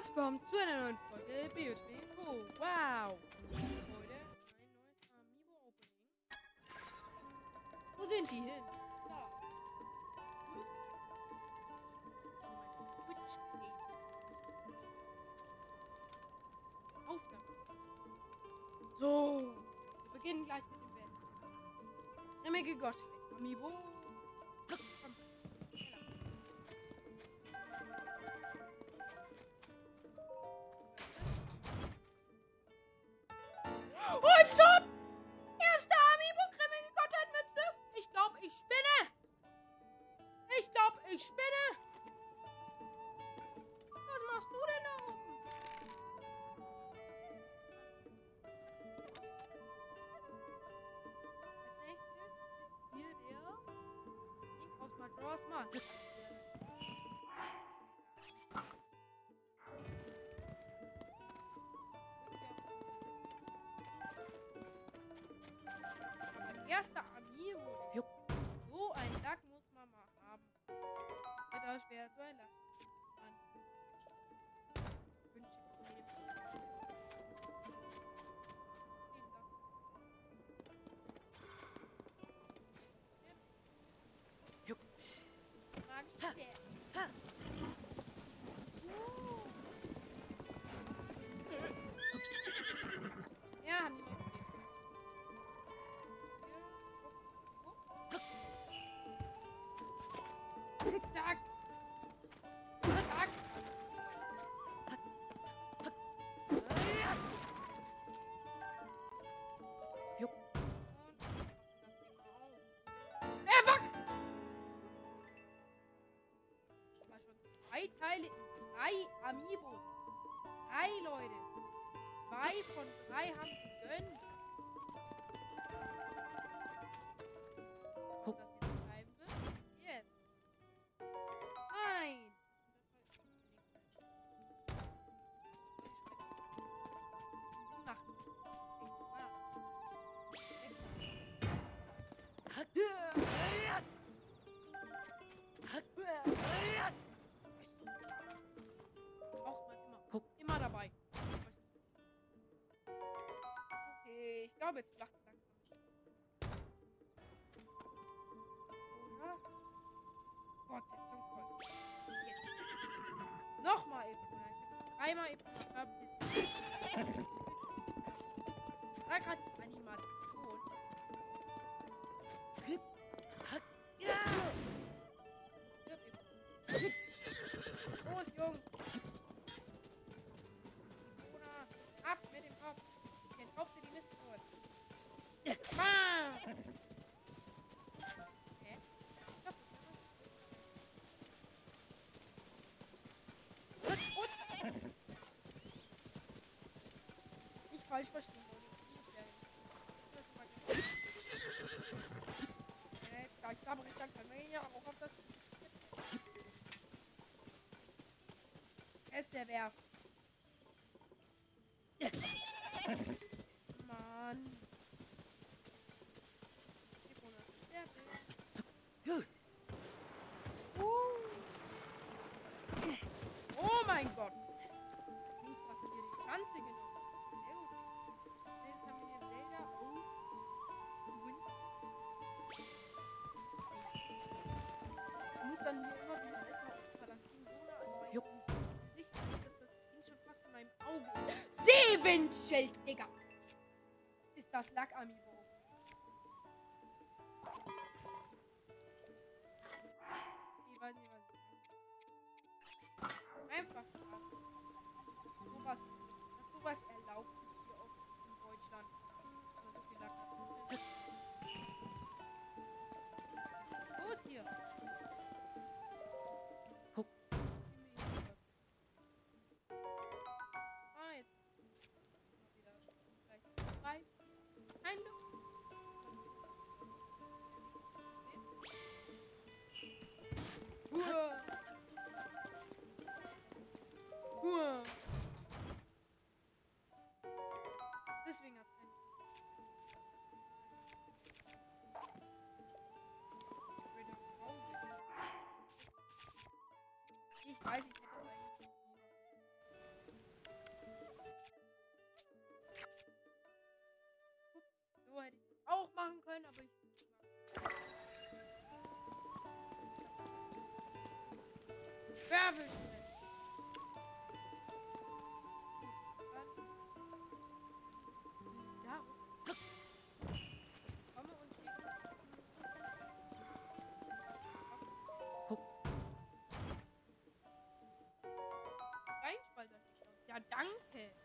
Herzlich willkommen zu einer neuen Folge BOT Co. Wow! Heute ein neues Amiibo-Opening. Wo sind die hin? Da. Hm? Oh, mein Switch geht. Auf damit. So. Wir beginnen gleich mit dem Band. Grimmige Gottheit. Amiibo. Komm. Mein erster Amiibo. So ein Lack muss man mal haben. Wird auch schwer, so ein Lack. In drei Amiibos. Drei Leute. Zwei von drei haben gegönnt. Guck. Das bleiben wird. Jetzt. Nein. Nacht. Braucht glaube, jetzt flacht es langsam. Oder? Fortsetzung folgt. Jetzt. Nochmal eben. Dreimal eben. Da gerade die Animation. Eben. Los, Jungs. Falsch verstehen wollte. Ich ist klappere ich man ja auch auf das. Es werfen. Mann. Sekunde. Stärke. Ist. Seewindschild, Digga. Ist das Lack-Amiibo. Ich weiß ich nicht. So hätte ich auch machen können, aber ich. Werbe! Schranke.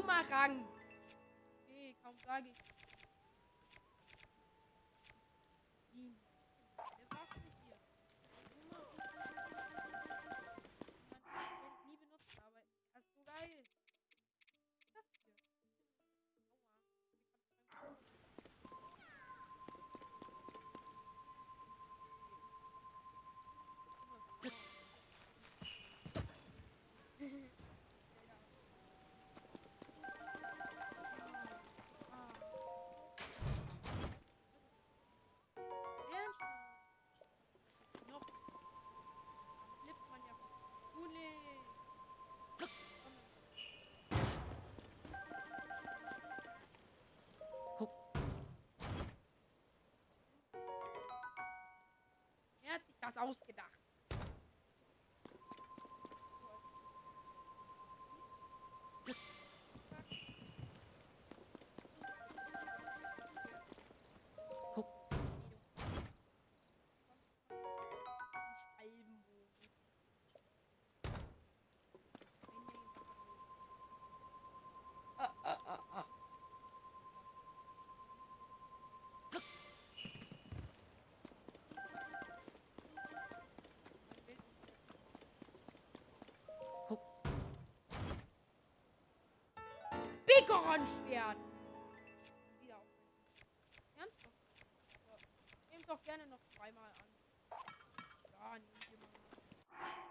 Boomerang. Nee, kaum sage ich. ausgedacht. weggeräumt werden. Wieder auf. Ernsthaft? Ja. Nehmt doch gerne noch zweimal an. Ja, nehmt ihr mal.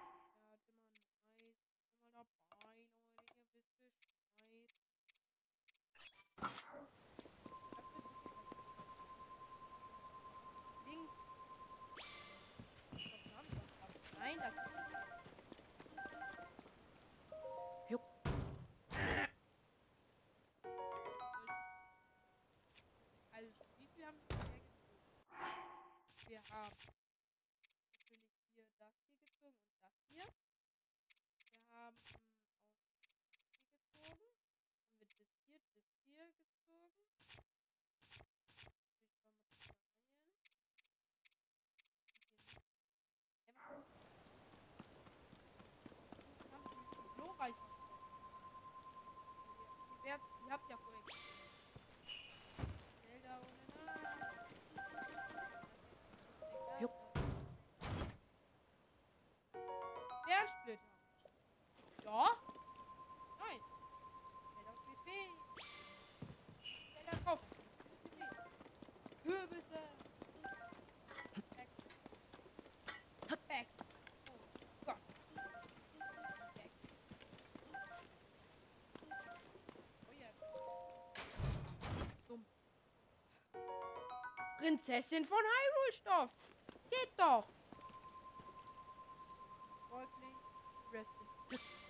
Um, Prinzessin von Hyrule-Stoff. Geht doch.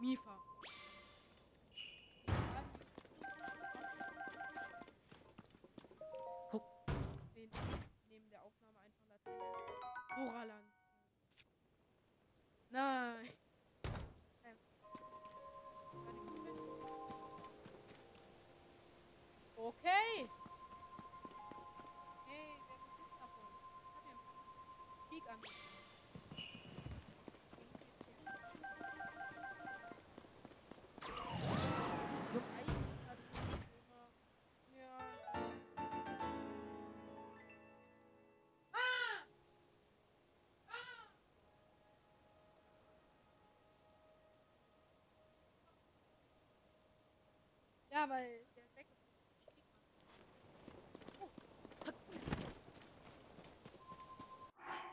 Mifa. Neben der Aufnahme einfach Latein. Doraland. Nein. Okay. Hey, wer muss jetzt abholen? Ich hab hier einen Peak an. Ja, weil der ist weggeflogen. Oh.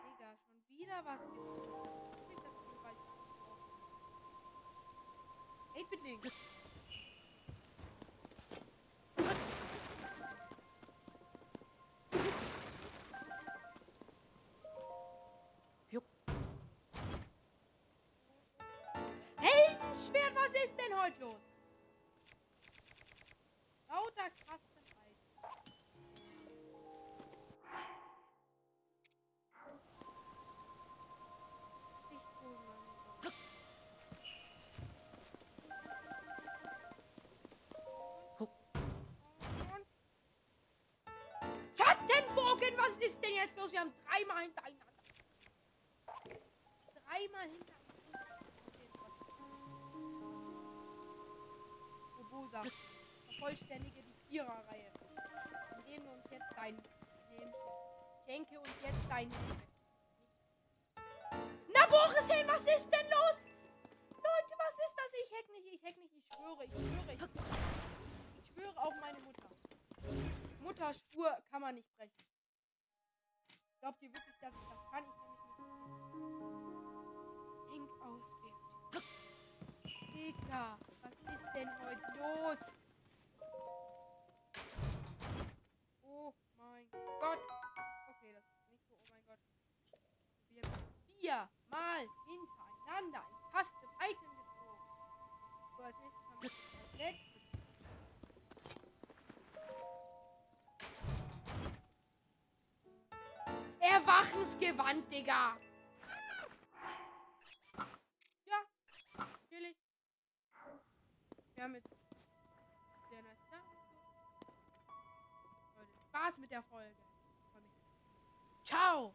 Digga, schon wieder was gezogen. 8-Bit-Link. Juck. Heldenschwert, was ist denn heute los? Schattenbogen, was ist denn jetzt los? Wir haben dreimal hintereinander. Dreimal hintereinander. Okay. Robosa. Vervollständige die Viererreihe. Indem du uns jetzt dein. Schenke uns jetzt dein. Na, Borisel, was ist denn los? Leute, was ist das? Ich hack nicht, ich hack nicht, ich schwöre, ich schwöre, ich, ich schwöre auf meine Mutter. Mutterspur kann man nicht brechen. Glaubt ihr wirklich, dass ich das kann? Ich nämlich nicht. Pink ausbildet. Digga, was ist denn heute los? Oh mein Gott. Okay, das ist nicht so, oh mein Gott. Wir haben viermal hintereinander ein Custom Item gezogen. So, als nächstes haben wir das letzte. Erwachensgewand, Digga. Ja, natürlich. Wir haben jetzt sehr nice geguckt. Leute, Spaß mit der Folge. Ciao.